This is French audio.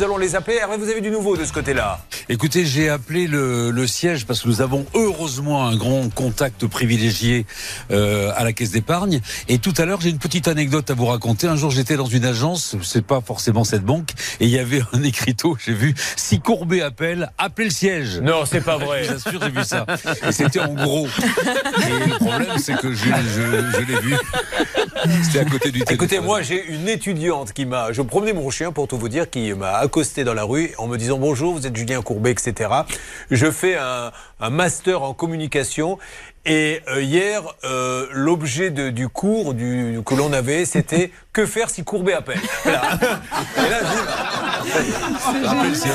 nous allons les appeler. Vous avez du nouveau de ce côté-là Écoutez, j'ai appelé le, le, siège parce que nous avons heureusement un grand contact privilégié euh, à la caisse d'épargne. Et tout à l'heure, j'ai une petite anecdote à vous raconter. Un jour, j'étais dans une agence, c'est pas forcément cette banque, et il y avait un écriteau, j'ai vu, si Courbet appelle, appelez le siège. Non, c'est pas vrai. Je vous assure, j'ai vu ça. Et c'était en gros. Et le problème, c'est que je, je, je l'ai vu. C'était à côté du téléphone. Écoutez, moi, j'ai une étudiante qui m'a. Je promenais mon chien pour tout vous dire, qui m'a accosté dans la rue en me disant bonjour, vous êtes Julien Courbet, etc. Je fais un, un master en communication. Et euh, hier, euh, l'objet du cours du, que l'on avait, c'était que faire si Courbet appelle. Voilà. Et là, je dis, Appelez le siège.